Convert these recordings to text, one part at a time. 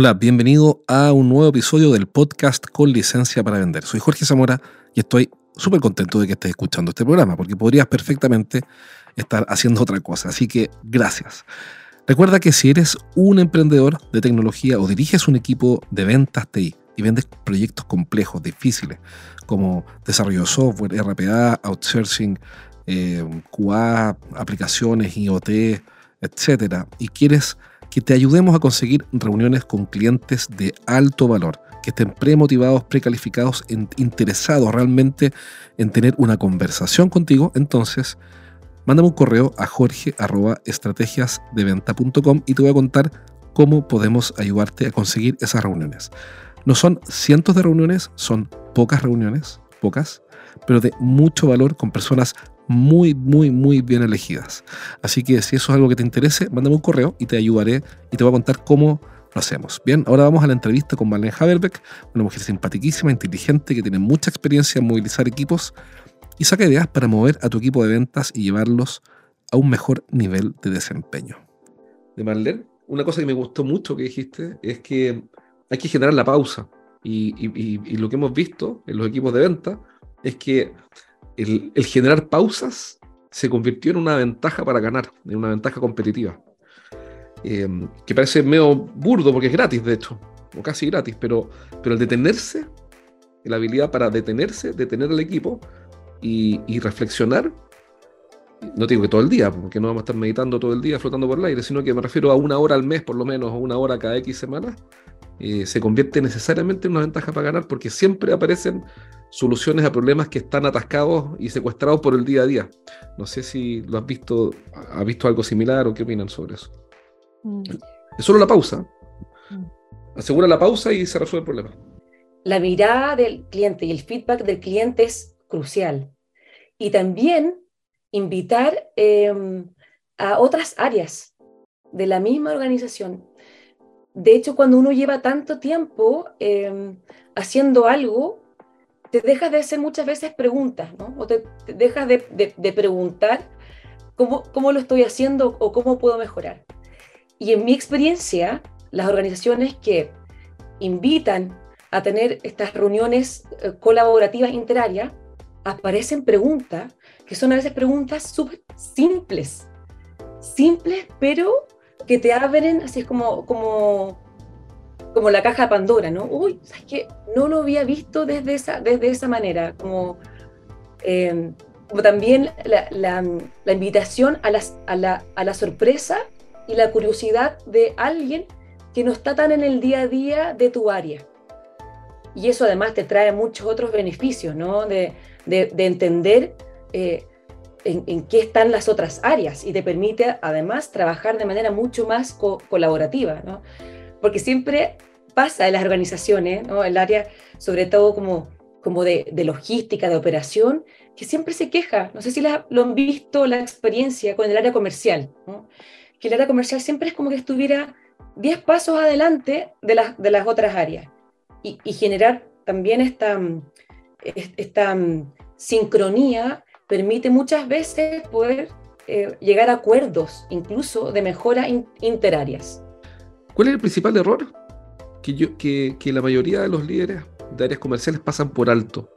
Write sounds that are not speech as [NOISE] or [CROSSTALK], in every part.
Hola, bienvenido a un nuevo episodio del podcast con licencia para vender. Soy Jorge Zamora y estoy súper contento de que estés escuchando este programa porque podrías perfectamente estar haciendo otra cosa. Así que gracias. Recuerda que si eres un emprendedor de tecnología o diriges un equipo de ventas TI y vendes proyectos complejos, difíciles, como desarrollo de software, RPA, outsourcing, eh, QA, aplicaciones, IoT, etcétera, y quieres que te ayudemos a conseguir reuniones con clientes de alto valor, que estén premotivados, precalificados, interesados realmente en tener una conversación contigo, entonces mándame un correo a jorge.estrategiasdeventa.com y te voy a contar cómo podemos ayudarte a conseguir esas reuniones. No son cientos de reuniones, son pocas reuniones, pocas, pero de mucho valor con personas muy, muy, muy bien elegidas. Así que si eso es algo que te interese, mándame un correo y te ayudaré y te voy a contar cómo lo hacemos. Bien, ahora vamos a la entrevista con Marlene Haberbeck, una mujer simpaticísima, inteligente, que tiene mucha experiencia en movilizar equipos y saca ideas para mover a tu equipo de ventas y llevarlos a un mejor nivel de desempeño. De Marlene, una cosa que me gustó mucho que dijiste es que hay que generar la pausa. Y, lo que hemos visto en los equipos de venta es que el, generar pausas se convirtió en una ventaja para ganar, en una ventaja competitiva. Em, que parece medio burdo porque es gratis, de hecho, o casi gratis, pero, pero el detenerse, la habilidad para detenerse, detener al equipo y, reflexionar, no digo que todo el día, porque no vamos a estar meditando todo el día flotando por el aire, sino que me refiero a una hora al mes por lo menos, o una hora cada X semanas, eh, se convierte necesariamente en una ventaja para ganar porque siempre aparecen soluciones a problemas que están atascados y secuestrados por el día a día. No sé si lo has visto, has visto algo similar o qué opinan sobre eso. Mm. Es solo la pausa. Mm. Asegura la pausa y se resuelve el problema. La mirada del cliente y el feedback del cliente es crucial. Y también invitar em, a otras áreas de la misma organización. De hecho, cuando uno lleva tanto tiempo em, haciendo algo, te dejas de hacer muchas veces preguntas, ¿no? O te, dejas de, preguntar cómo, cómo, lo estoy haciendo o cómo puedo mejorar. Y en mi experiencia, las organizaciones que invitan a tener estas reuniones eh, colaborativas interarias, aparecen preguntas que son a veces preguntas súper simples, simples, pero que te abren así como, como como la caja de Pandora, ¿no? Uy, ¿sabes qué? No lo había visto desde esa, desde esa manera, como, eh, como también la, la, invitación a, las, a, la, a la sorpresa y la curiosidad de alguien que no está tan en el día a día de tu área. Y eso además te trae muchos otros beneficios, ¿no? De, de, de entender eh, en, en, qué están las otras áreas y te permite además trabajar de manera mucho más colaborativa, ¿no? Porque siempre pasa en las organizaciones, ¿no? el área sobre todo como, como de, logística, de operación, que siempre se queja, no sé si lo han visto la experiencia con el área comercial, que el área comercial siempre es como que estuviera 10 pasos adelante de, las de las otras áreas y, generar también esta, esta sincronía permite muchas veces poder eh, llegar a acuerdos, incluso de mejora interarias. ¿Cuál es el principal error? Que, yo, que, la mayoría de los líderes de áreas comerciales pasan por alto.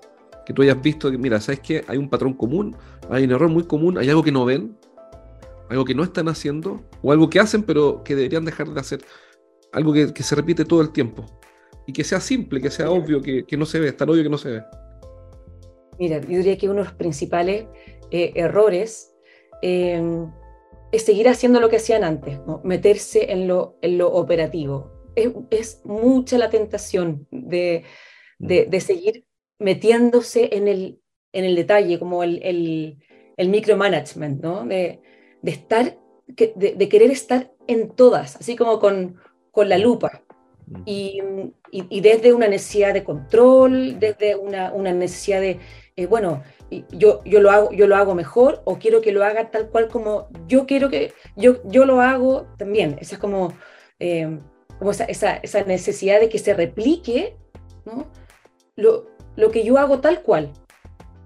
Que tú hayas visto que, mira, ¿sabes qué? Hay un patrón común, hay un error muy común, hay algo que no ven, algo que no están haciendo, o algo que hacen pero que deberían dejar de hacer. Algo que, se repite todo el tiempo. Y que sea simple, que sea obvio, que, no se ve, es tan obvio que no se ve. Mira, yo diría que uno de los principales eh, errores eh, es seguir haciendo lo que hacían antes, meterse en lo, en lo operativo. Es, mucha la tentación de, de, seguir metiéndose en el, en el detalle, como el, el, el micromanagement, ¿no? de, estar, de, querer estar en todas, así como con, con la lupa. Mm. Y, y, desde una necesidad de control, desde una, una necesidad de, eh, bueno, yo, yo, lo hago, yo lo hago mejor o quiero que lo haga tal cual como yo quiero que yo, yo lo hago también. Esa es como, eh, como esa, esa, esa, necesidad de que se replique ¿no? lo, lo que yo hago tal cual.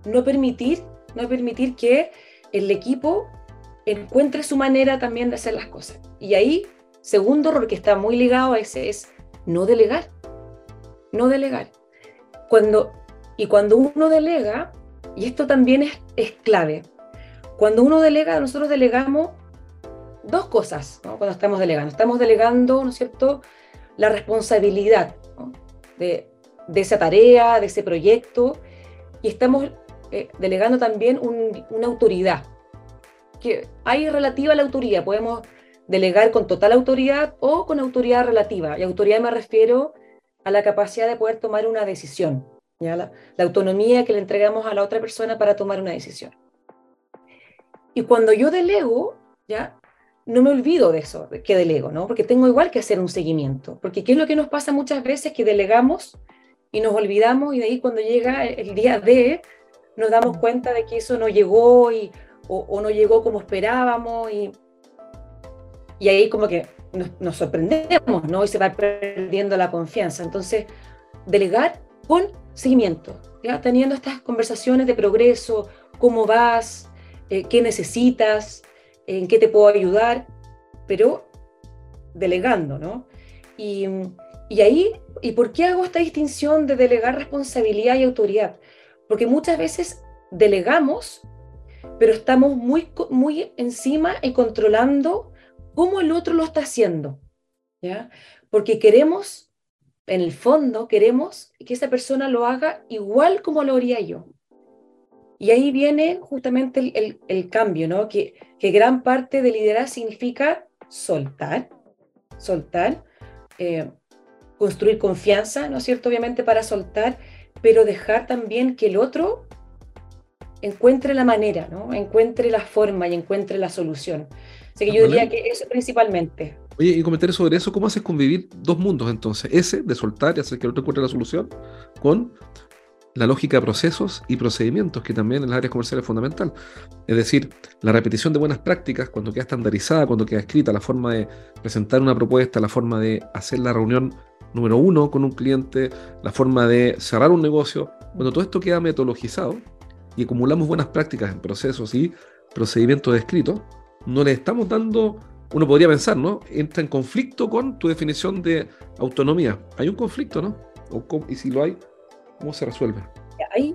No permitir, no permitir que el equipo encuentre su manera también de hacer las cosas. Y ahí, segundo error que está muy ligado a ese es no delegar. No delegar. Cuando, y cuando uno delega, y esto también es, clave, cuando uno delega, nosotros delegamos dos cosas cuando estamos delegando. Estamos delegando, ¿no es cierto?, la responsabilidad de, esa tarea, de ese proyecto, y estamos eh, delegando también una autoridad, que hay relativa a la autoría. Podemos delegar con total autoridad o con autoridad relativa. Y autoridad me refiero a la capacidad de poder tomar una decisión, La, autonomía que le entregamos a la otra persona para tomar una decisión. Y cuando yo delego, ya no me olvido de eso, que delego, ¿no? Porque tengo igual que hacer un seguimiento. Porque ¿qué es lo que nos pasa muchas veces? Que delegamos y nos olvidamos y de ahí cuando llega el día D nos damos cuenta de que eso no llegó y, o, o no llegó como esperábamos y y ahí como que nos, sorprendemos, ¿no? Y se va perdiendo la confianza. Entonces, delegar con seguimiento, ¿ya? Teniendo estas conversaciones de progreso, cómo vas, eh, qué necesitas, en qué te puedo ayudar, pero delegando, ¿no? Y, y ahí, ¿y por qué hago esta distinción de delegar responsabilidad y autoridad? Porque muchas veces delegamos, pero estamos muy, muy encima y controlando cómo el otro lo está haciendo, ¿ya? Porque queremos, en el fondo, queremos que esa persona lo haga igual como lo haría yo. Y ahí viene justamente el, cambio, ¿no? Que, que, gran parte de liderar significa soltar, soltar, eh, construir confianza, ¿no es cierto? Obviamente para soltar, pero dejar también que el otro encuentre la manera, ¿no? Encuentre la forma y encuentre la solución. Así que yo diría que eso principalmente. Oye, y comentar sobre eso, ¿cómo haces convivir dos mundos entonces? Ese de soltar y hacer que el otro encuentre la solución, con la lógica de procesos y procedimientos, que también en las áreas comerciales es fundamental. Es decir, la repetición de buenas prácticas, cuando queda estandarizada, cuando queda escrita, la forma de presentar una propuesta, la forma de hacer la reunión número uno con un cliente, la forma de cerrar un negocio, cuando todo esto queda metodologizado y acumulamos buenas prácticas en procesos y procedimientos escritos, no le estamos dando, uno podría pensar, ¿no? Entra en conflicto con tu definición de autonomía. Hay un conflicto, ¿no? y si lo hay, ¿cómo se resuelve? Hay,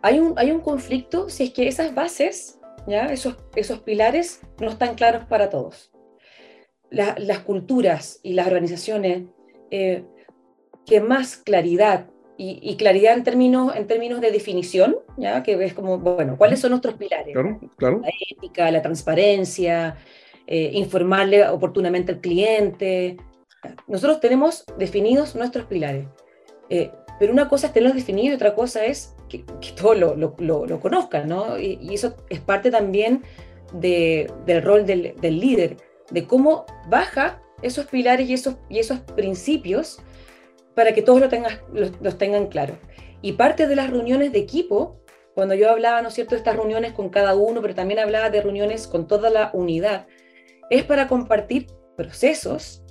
hay, un, hay un conflicto si es que esas bases, ¿ya? Esos, esos pilares no están claros para todos. las culturas y las organizaciones eh, que más claridad y, claridad en términos, en términos de definición, ¿ya? que es como, bueno, ¿cuáles son nuestros pilares? Claro, claro. La ética, la transparencia, eh, informarle oportunamente al cliente. Nosotros tenemos definidos nuestros pilares, eh, pero una cosa es tenerlos definidos y otra cosa es que, que todos lo, lo, lo, conozcan, ¿no? Y, eso es parte también de, del rol del, líder, de cómo baja esos pilares y esos, y esos principios para que todos lo tengan, los, tengan claro. Y parte de las reuniones de equipo, cuando yo hablaba, ¿no es cierto?, de estas reuniones con cada uno, pero también hablaba de reuniones con toda la unidad, es para compartir procesos,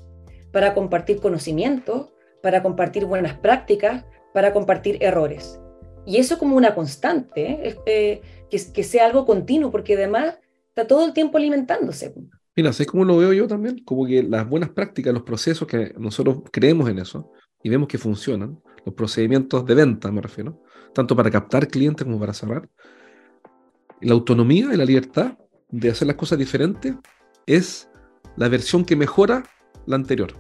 para compartir conocimiento, para compartir buenas prácticas, para compartir errores. Y eso como una constante, ¿eh? Eh, que, que, sea algo continuo, porque además está todo el tiempo alimentándose. Mira, ¿sabes cómo lo veo yo también? Como que las buenas prácticas, los procesos que nosotros creemos en eso, y vemos que funcionan, los procedimientos de venta me refiero, tanto para captar clientes como para cerrar, la autonomía y la libertad de hacer las cosas diferentes es la versión que mejora la anterior.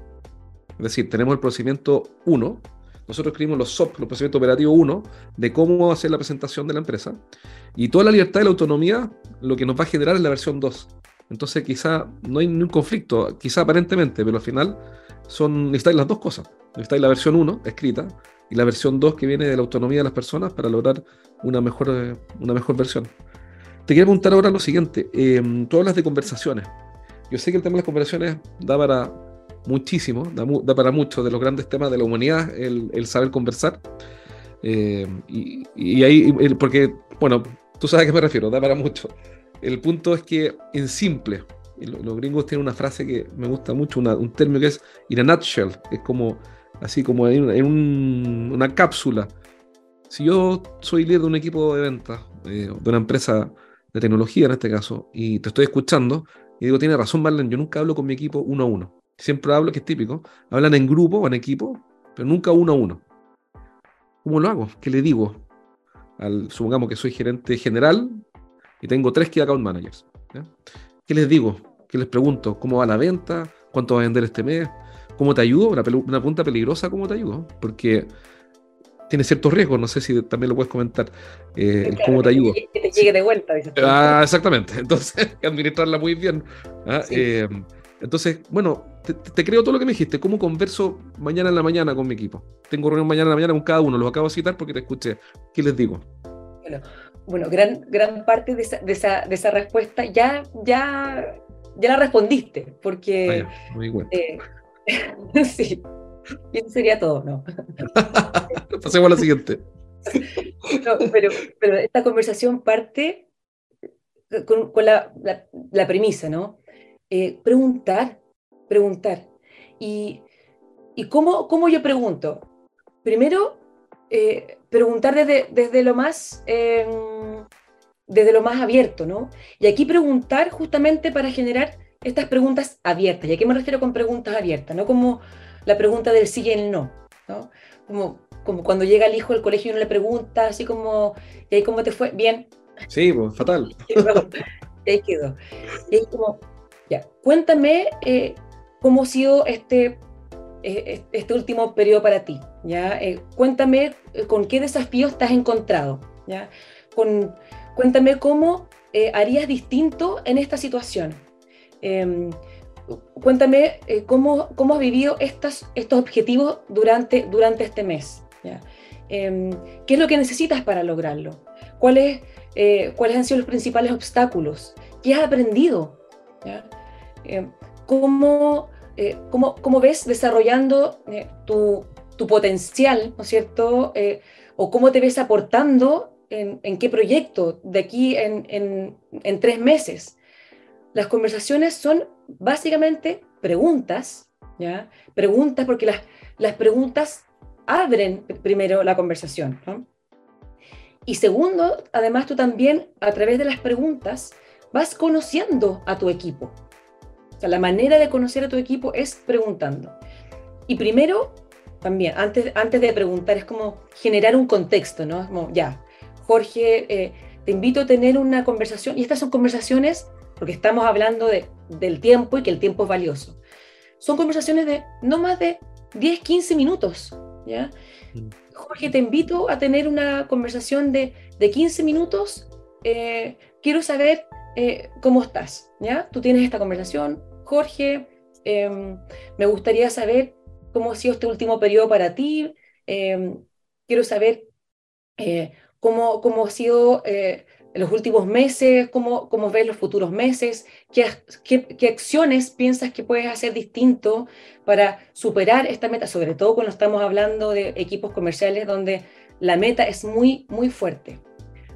Es decir, tenemos el procedimiento 1, nosotros escribimos los SOP, los procedimientos operativos 1, de cómo hacer la presentación de la empresa, y toda la libertad y la autonomía lo que nos va a generar es la versión 2. Entonces quizá no hay ningún conflicto, quizá aparentemente, pero al final son, necesitáis las dos cosas. Necesitáis la versión 1 escrita y la versión 2 que viene de la autonomía de las personas para lograr una mejor, eh, una mejor versión. Te quiero preguntar ahora lo siguiente. Eh, tú hablas de conversaciones. Yo sé que el tema de las conversaciones da para muchísimo, da, para mucho de los grandes temas de la humanidad, el, saber conversar. Eh, y, ahí, porque, bueno, tú sabes a qué me refiero, da para mucho. El punto es que en simple, los gringos tienen una frase que me gusta mucho, un término que es in a nutshell, es como así como en, una cápsula. Si yo soy líder de un equipo de ventas, eh, de una empresa de tecnología en este caso, y te estoy escuchando, y digo, tiene razón Marlene, yo nunca hablo con mi equipo uno a uno. Siempre hablo, que es típico, hablan en grupo o en equipo, pero nunca uno a uno. ¿Cómo lo hago? ¿Qué le digo? Supongamos que soy gerente general y tengo tres key account managers. ¿Qué les digo? ¿Qué les pregunto? ¿Cómo va la venta? ¿Cuánto va a vender este mes? ¿Cómo te ayudo? Una, una punta peligrosa, ¿cómo te ayudo? Porque tiene ciertos riesgos, no sé si también lo puedes comentar, eh, cómo te ayuda. Que te llegue de vuelta, Ah, exactamente, [LAUGHS] entonces hay que administrarla muy bien. ¿ah? Eh, entonces, bueno, te, creo todo lo que me dijiste, cómo converso mañana en la mañana con mi equipo. Tengo reunión mañana en la mañana con cada uno, los acabo de citar porque te escuché. ¿Qué les digo? Bueno, bueno gran, gran parte de esa, de esa, de esa respuesta ya, ya, ya la respondiste, porque... Ah, muy bueno. Eh, [LAUGHS] sí, y eso sería todo, ¿no? [LAUGHS] [LAUGHS] Pasemos a la siguiente. pero, esta conversación parte con, la, la, premisa, ¿no? Eh, preguntar, preguntar. Y, y cómo, cómo, yo pregunto? Primero, eh, preguntar desde, desde, lo más... Em, desde lo más abierto, ¿no? Y aquí preguntar justamente para generar estas preguntas abiertas. ¿Y a qué me refiero con preguntas abiertas? No como la pregunta del sí y el no, ¿no? Como, como cuando llega el hijo al colegio y uno le pregunta, así como, ¿y ahí cómo te fue? Bien. Sí, pues fatal. [LAUGHS] y ahí quedó. Y ahí como, ya, cuéntame eh, cómo ha sido este, eh, este último periodo para ti, ¿ya? Eh, cuéntame con qué desafíos te has encontrado, ¿ya? Con, cuéntame cómo harías distinto en esta situación. Em, cuéntame cómo, cómo, has vivido estos, estos objetivos durante, durante este mes. Em, ¿Qué es lo que necesitas para lograrlo? ¿Cuáles, eh, ¿Cuáles han sido los principales obstáculos? ¿Qué has aprendido? Em, ¿cómo, eh, cómo, cómo, ves desarrollando tu, tu, potencial, ¿no cierto? ¿O cómo te ves aportando en, en qué proyecto de aquí en, en, en tres meses? Las conversaciones son básicamente preguntas, ¿ya? Preguntas porque las, las preguntas abren primero la conversación, Y segundo, además tú también a través de las preguntas vas conociendo a tu equipo. O sea, la manera de conocer a tu equipo es preguntando. Y primero, también, antes, antes de preguntar, es como generar un contexto, ¿no? como, ya, Jorge, eh, te invito a tener una conversación, y estas son conversaciones porque estamos hablando de, del tiempo y que el tiempo es valioso. Son conversaciones de no más de 10, 15 minutos. ¿Ya? Mm. Jorge, te invito a tener una conversación de, de 15 minutos. Eh, quiero saber eh, cómo estás. ¿ya? Tú tienes esta conversación. Jorge, em, me gustaría saber cómo ha sido este último periodo para ti. Em, quiero saber eh, cómo, cómo ha sido en los últimos meses, cómo, cómo ves los futuros meses, ¿Qué, qué, acciones piensas que puedes hacer distinto para superar esta meta, sobre todo cuando estamos hablando de equipos comerciales donde la meta es muy, muy fuerte.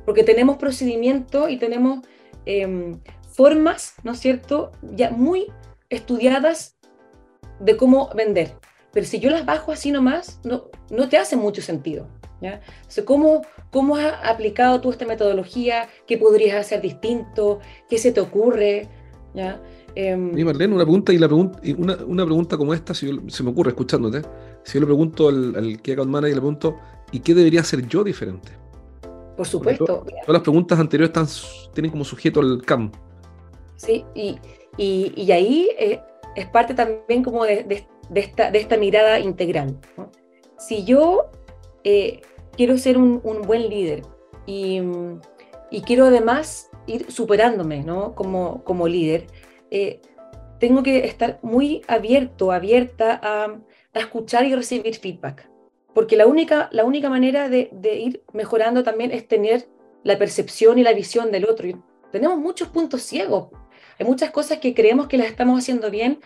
Porque tenemos procedimientos y tenemos em, formas, ¿no es cierto?, ya muy estudiadas de cómo vender. Pero si yo las bajo así nomás, no, no te hace mucho sentido. ¿Ya? ¿cómo, ¿Cómo has aplicado tú esta metodología? ¿Qué podrías hacer distinto? ¿Qué se te ocurre? ¿Ya? Eh, Marlene, una pregunta y, la pregunta, y una, una, pregunta como esta, si se me ocurre escuchándote, si yo le pregunto al, al Key Account Manager, le pregunto, ¿y qué debería hacer yo diferente? Por supuesto. todas las preguntas anteriores están, tienen como sujeto al CAM. Sí, y, y, y ahí eh, es parte también como de, de, de, esta, de esta mirada integral. ¿no? Si yo eh, quiero ser un, buen líder y, quiero además ir superándome ¿no? como, como líder, eh, tengo que estar muy abierto, abierta a, escuchar y recibir feedback. Porque la única, la única manera de, ir mejorando también es tener la percepción y la visión del otro. tenemos muchos puntos ciegos. Hay muchas cosas que creemos que las estamos haciendo bien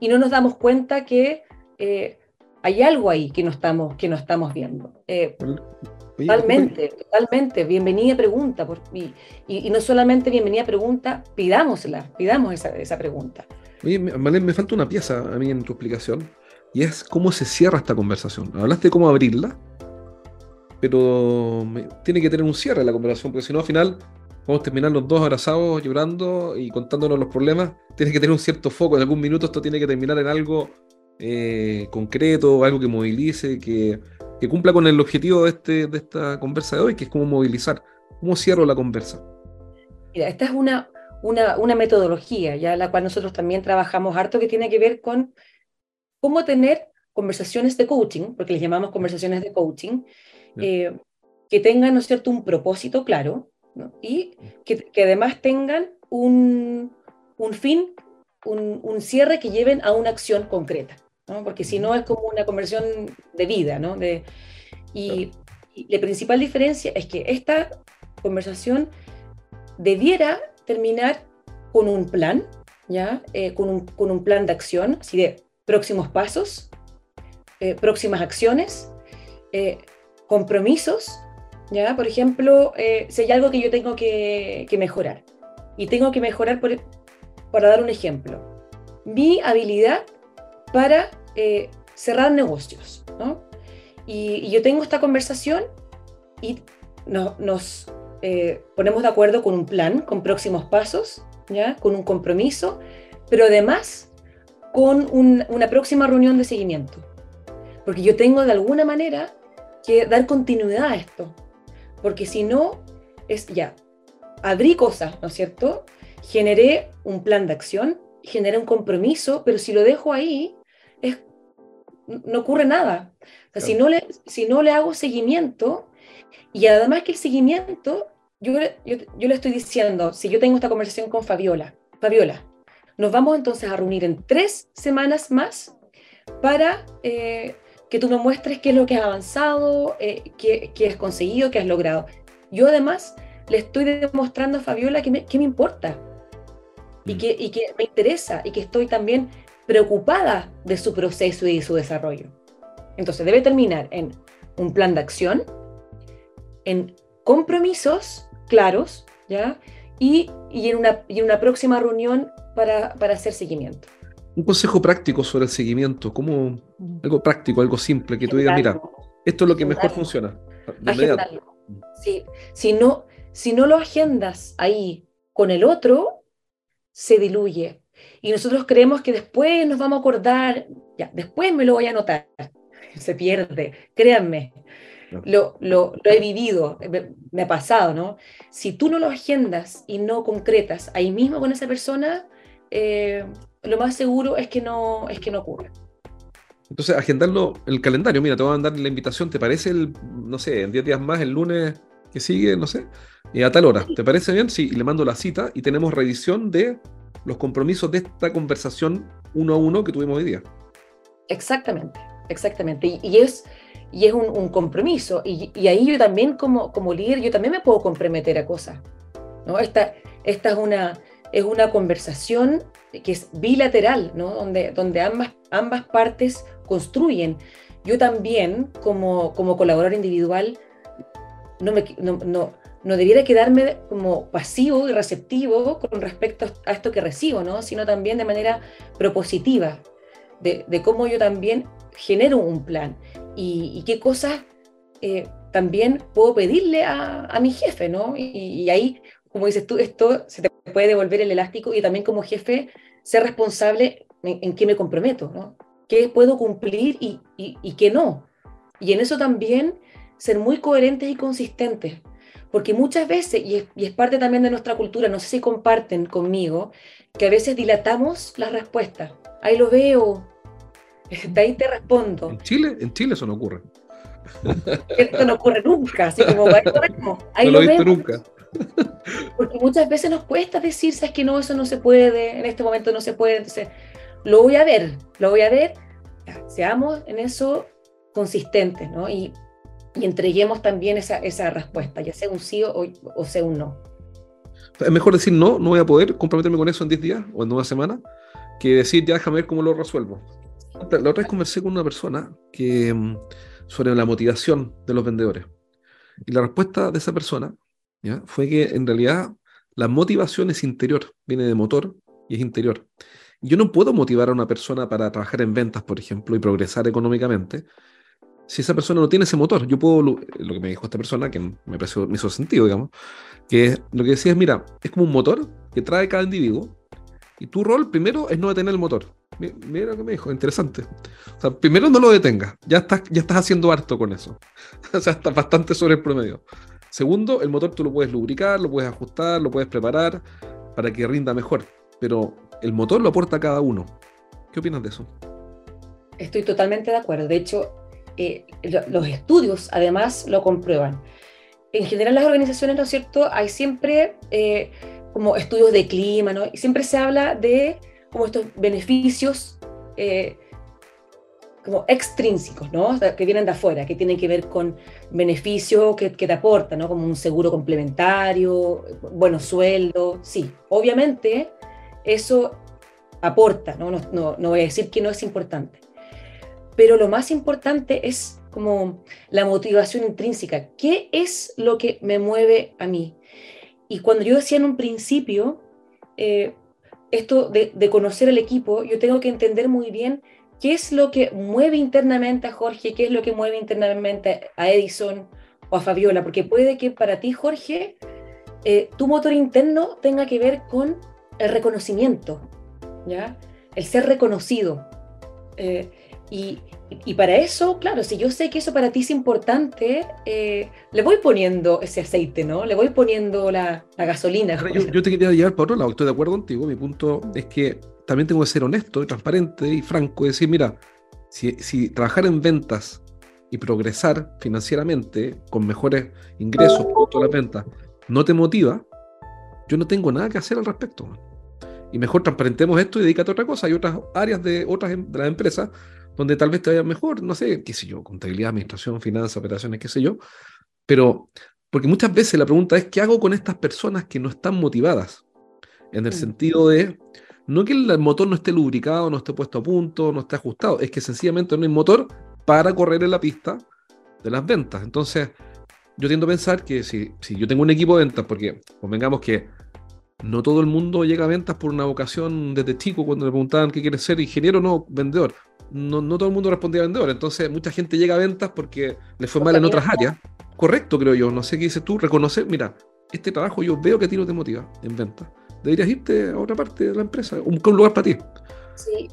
y no nos damos cuenta que eh, hay algo ahí que no estamos, que no estamos viendo. Eh, totalmente, totalmente. Bienvenida pregunta. Por, y, y, no solamente bienvenida pregunta, pidámosla, pidamos esa, esa pregunta. Oye, me falta una pieza a mí en tu explicación, y es cómo se cierra esta conversación. Hablaste de cómo abrirla, pero tiene que tener un cierre la conversación, porque si no, al final vamos a terminar los dos abrazados, llorando y contándonos los problemas. Tiene que tener un cierto foco, en algún minuto esto tiene que terminar en algo eh, concreto, algo que movilice, que, cumpla con el objetivo de, este, de esta conversa de hoy, que es cómo movilizar. ¿Cómo cierro la conversa? Mira, esta es una, una, metodología, ya la cual nosotros también trabajamos harto, que tiene que ver con cómo tener conversaciones de coaching, porque les llamamos conversaciones de coaching, eh, que tengan, ¿no es cierto?, un propósito claro y que, además tengan un, un fin, un, un, cierre que lleven a una acción concreta, ¿no? porque si no es como una conversión de vida, ¿no? De, y, y la principal diferencia es que esta conversación debiera terminar con un plan, ¿ya? Eh, con, un, con, un, plan de acción, así de próximos pasos, eh, próximas acciones, eh, compromisos, ¿ya? Por ejemplo, si hay algo que yo tengo que, que mejorar, y tengo que mejorar, por, para dar un ejemplo, mi habilidad para cerrar negocios, ¿no? Y, yo tengo esta conversación y no, nos eh, ponemos de acuerdo con un plan, con próximos pasos, ¿ya? con un compromiso, pero además con una próxima reunión de seguimiento. Porque yo tengo de alguna manera que dar continuidad a esto. Porque si no, es ya, abrí cosas, ¿no es cierto? Generé un plan de acción, generé un compromiso, pero si lo dejo ahí, es, no ocurre nada. si, no le, si no le hago seguimiento, y además que el seguimiento yo, yo, le estoy diciendo, si yo tengo esta conversación con Fabiola, Fabiola, nos vamos entonces a reunir en tres semanas más para eh, que tú me muestres qué es lo que has avanzado, eh, qué, qué, has conseguido, qué has logrado. Yo además le estoy demostrando a Fabiola que me, me importa y, mm. que, y que me interesa y que estoy también preocupada de su proceso y de su desarrollo. Entonces debe terminar en un plan de acción, en compromisos claros, ¿ya? Y, y, en, una, y en una próxima reunión para, para hacer seguimiento. Un consejo práctico sobre el seguimiento, como algo práctico, algo simple, que tú digas, mira, esto es lo que mejor funciona. Sí. Si, no, si no lo agendas ahí con el otro, se diluye. Y nosotros creemos que después nos vamos a acordar, ya, después me lo voy a anotar. [LAUGHS] Se pierde, créanme lo, lo, he vivido, me, ha pasado, ¿no? Si tú no lo agendas y no concretas ahí mismo con esa persona, eh, lo más seguro es que no, es que no ocurra. Entonces, agendarlo en el calendario, mira, te voy a mandar la invitación, ¿te parece el, no sé, en 10 días más, el lunes que sigue, no sé, y a tal hora? ¿Te parece bien? Sí, le mando la cita y tenemos revisión de los compromisos de esta conversación uno a uno que tuvimos hoy día. Exactamente, exactamente. y es y es un, compromiso. Y, ahí yo también como, como líder, yo también me puedo comprometer a cosas. ¿no? Esta, esta es, una, es una conversación que es bilateral, ¿no? donde, donde ambas, ambas partes construyen. Yo también, como, como colaborador individual, no, me, no, debiera quedarme como pasivo y receptivo con respecto a esto que recibo, ¿no? sino también de manera propositiva, de, cómo yo también genero un plan y, qué cosas eh, también puedo pedirle a, mi jefe, ¿no? Y, ahí, como dices tú, esto se te puede devolver el elástico y también como jefe ser responsable en, qué me comprometo, ¿no? ¿Qué puedo cumplir y, y, qué no? Y en eso también ser muy coherentes y consistentes, porque muchas veces, y es, y es, parte también de nuestra cultura, no sé si comparten conmigo, que a veces dilatamos las respuestas. Ahí lo veo, de ahí te respondo. En Chile, en Chile eso no ocurre. Esto no ocurre nunca, así como ahí [LAUGHS] no lo, he visto nunca. Porque muchas veces nos cuesta decir, sabes que no, eso no se puede, en este momento no se puede, entonces lo voy a ver, lo voy a ver, seamos en eso consistentes, ¿no? Y, y entreguemos también esa, esa, respuesta, ya sea un sí o, o sea un no. Es mejor decir no, no voy a poder comprometerme con eso en 10 días o en una semana, que decir, ya déjame ver cómo lo resuelvo. La otra vez conversé con una persona que, mm, sobre la motivación de los vendedores. Y la respuesta de esa persona ¿ya? fue que en realidad la motivación es interior, viene de motor y es interior. Yo no puedo motivar a una persona para trabajar en ventas, por ejemplo, y progresar económicamente, si esa persona no tiene ese motor. Yo puedo, lo que me dijo esta persona, que me, pareció, me hizo sentido, digamos, que lo que decía es, mira, es como un motor que trae cada individuo, y tu rol primero es no detener el motor. Mira lo que me dijo, interesante. O sea, primero no lo detengas, ya estás, ya estás haciendo harto con eso. [LAUGHS] o sea, estás bastante sobre el promedio. Segundo, el motor tú lo puedes lubricar, lo puedes ajustar, lo puedes preparar para que rinda mejor. Pero el motor lo aporta cada uno. ¿Qué opinas de eso? Estoy totalmente de acuerdo. De hecho, eh, los estudios además lo comprueban. En general las organizaciones, ¿no es cierto? Hay siempre eh, como estudios de clima, ¿no? Y siempre se habla de como estos beneficios eh, como extrínsecos, ¿no? que vienen de afuera, que tienen que ver con beneficios que, te aportan, ¿no? Como un seguro complementario, buenos sueldos, sí, obviamente eso aporta, ¿no? No, no voy a decir que no es importante, pero lo más importante es como la motivación intrínseca, ¿qué es lo que me mueve a mí? Y cuando yo decía en un principio, eh, esto de, conocer el equipo, yo tengo que entender muy bien ¿Qué es lo que mueve internamente a Jorge? ¿Qué es lo que mueve internamente a Edison o a Fabiola? Porque puede que para ti, Jorge, eh, tu motor interno tenga que ver con el reconocimiento, ¿ya? El ser reconocido. Eh, y, para eso, claro, si yo sé que eso para ti es importante, eh, le voy poniendo ese aceite, ¿no? Le voy poniendo la, gasolina. Yo, yo, te quería llevar para otro lado, estoy de acuerdo contigo. Mi punto es que también tengo que ser honesto y transparente y franco y decir, mira, si, trabajar en ventas y progresar financieramente con mejores ingresos por todas las ventas no te motiva, yo no tengo nada que hacer al respecto. Y mejor transparentemos esto y dedícate a otra cosa. Hay otras áreas de otras em, de las empresas donde tal vez te vaya mejor, no sé, qué sé yo, contabilidad, administración, finanzas, operaciones, qué sé yo. Pero, porque muchas veces la pregunta es, ¿qué hago con estas personas que no están motivadas? En el mm. sentido de, no que el motor no esté lubricado, no esté puesto a punto, no esté ajustado, es que sencillamente no hay motor para correr en la pista de las ventas. Entonces, yo tiendo a pensar que si, si yo tengo un equipo de ventas, porque convengamos que no todo el mundo llega a ventas por una vocación desde chico, cuando le preguntaban qué quiere ser, ingeniero no, vendedor. No, no todo el mundo respondía vendedor. Entonces, mucha gente llega a ventas porque le fue mal en otras áreas. Correcto, creo yo. No sé qué dices tú. Reconocer, mira, este trabajo yo veo que a ti no te motiva en ventas deberías irte a otra parte de la empresa, un, un lugar para ti. Sí,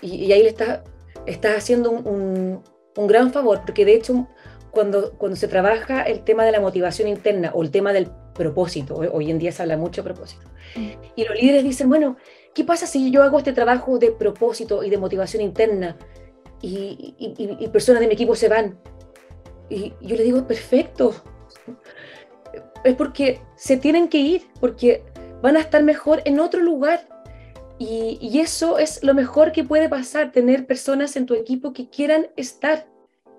y, ahí le estás, haciendo un, gran favor, porque de hecho cuando, cuando se trabaja el tema de la motivación interna o el tema del propósito, hoy en día se habla mucho de propósito, mm. y los líderes dicen, bueno, ¿qué pasa si yo hago este trabajo de propósito y de motivación interna y, y personas de mi equipo se van? Y yo le digo, perfecto, es porque se tienen que ir, porque van a estar mejor en otro lugar. Y, eso es lo mejor que puede pasar, tener personas en tu equipo que quieran estar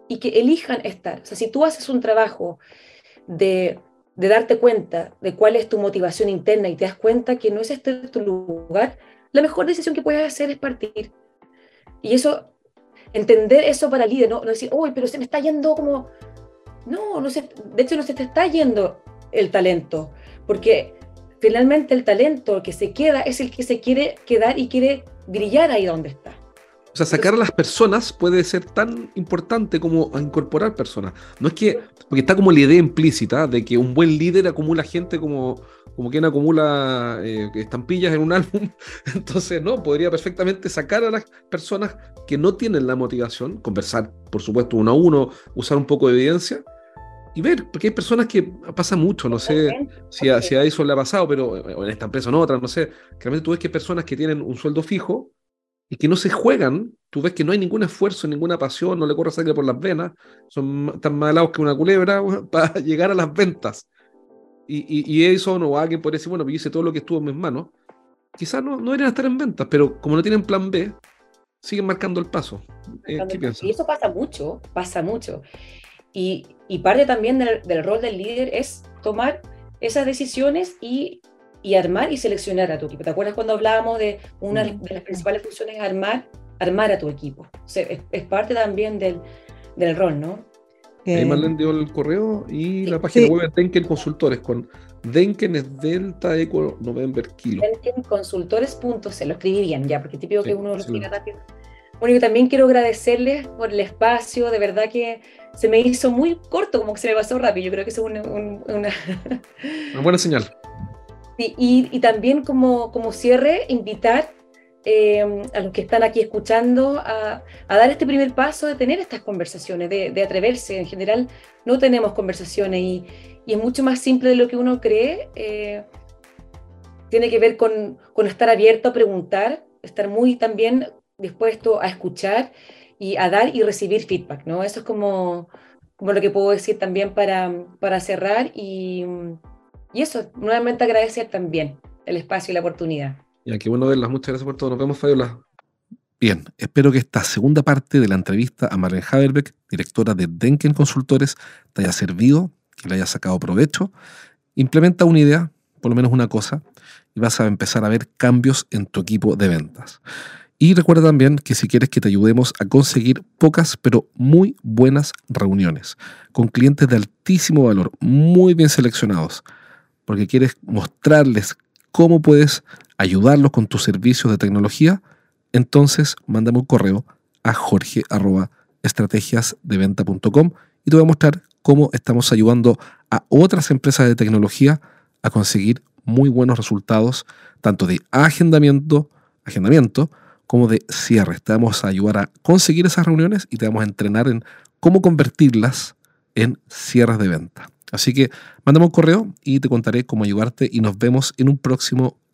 y que elijan estar. O sea, si tú haces un trabajo de, darte cuenta de cuál es tu motivación interna y te das cuenta que no es este tu lugar, la mejor decisión que puedes hacer es partir. Y eso, entender eso para el líder, no, no decir, uy, pero se me está yendo como... No, no se, de hecho no se te está yendo el talento, porque finalmente el talento que se queda es el que se quiere quedar y quiere brillar ahí donde está. O sea, sacar a las personas puede ser tan importante como incorporar personas. No es que, porque está como la idea implícita de que un buen líder acumula gente como, como quien acumula eh, estampillas en un [LAUGHS] álbum. Entonces, no, podría perfectamente sacar a las personas que no tienen la motivación, conversar, por supuesto, uno a uno, usar un poco de evidencia y ver, porque hay personas que pasa mucho, no sé si a, si a eso le ha pasado, pero en esta empresa o en otra, no sé, realmente tú ves que hay personas que tienen un sueldo fijo y que no se juegan, tú ves que no hay ningún esfuerzo, ninguna pasión, no le corre sangre por las venas, son tan malados que una culebra [LAUGHS] para llegar a las ventas. Y, y, eso no alguien puede decir, bueno, yo hice todo lo que estuvo en mis manos. Quizás no, no deberían estar en ventas, pero como no tienen plan B, siguen marcando el paso. Eh, ¿Qué piensas? Y eso pasa mucho, pasa mucho. Y, parte también del, rol del líder es tomar esas decisiones y y armar y seleccionar a tu equipo. ¿Te acuerdas cuando hablábamos de una de las principales funciones armar, armar a tu equipo? es, parte también del, del rol, ¿no? Ahí Marlene dio el correo y la página web de Denken Consultores con Denken es Delta Eco November Kilo. Denkenconsultores.c, lo escribí bien ya, porque típico que uno lo escribe rápido. Bueno, yo también quiero agradecerles por el espacio, de verdad que se me hizo muy corto, como que se me pasó rápido. Yo creo que es una, una... una buena señal. [LAUGHS] y, también como, como cierre, invitar eh, a los que están aquí escuchando a, dar este primer paso de tener estas conversaciones, de, atreverse. En general no tenemos conversaciones y, es mucho más simple de lo que uno cree. Eh, tiene que ver con, con, estar abierto a preguntar, estar muy también dispuesto a escuchar y a dar y recibir feedback, ¿no? Eso es como, como lo que puedo decir también para, para cerrar y, y eso, nuevamente agradecer también el espacio y la oportunidad. Ya, qué bueno verlas. Muchas gracias por todo. Nos vemos, Fabiola. Bien, espero que esta segunda parte de la entrevista a Marlene Haberbeck, directora de Denken Consultores, te haya servido, que le haya sacado provecho. Implementa una idea, por lo menos una cosa, y vas a empezar a ver cambios en tu equipo de ventas. Y recuerda también que si quieres que te ayudemos a conseguir pocas pero muy buenas reuniones con clientes de altísimo valor, muy bien seleccionados, porque quieres mostrarles cómo puedes ayudarlos con tus servicios de tecnología, entonces mándame un correo a jorge.estrategiasdeventa.com y te voy a mostrar cómo estamos ayudando a otras empresas de tecnología a conseguir muy buenos resultados, tanto de agendamiento, agendamiento como de cierre. Te vamos a ayudar a conseguir esas reuniones y te vamos a entrenar en cómo convertirlas en cierres de venta. Así que mándame un correo y te contaré cómo ayudarte y nos vemos en un próximo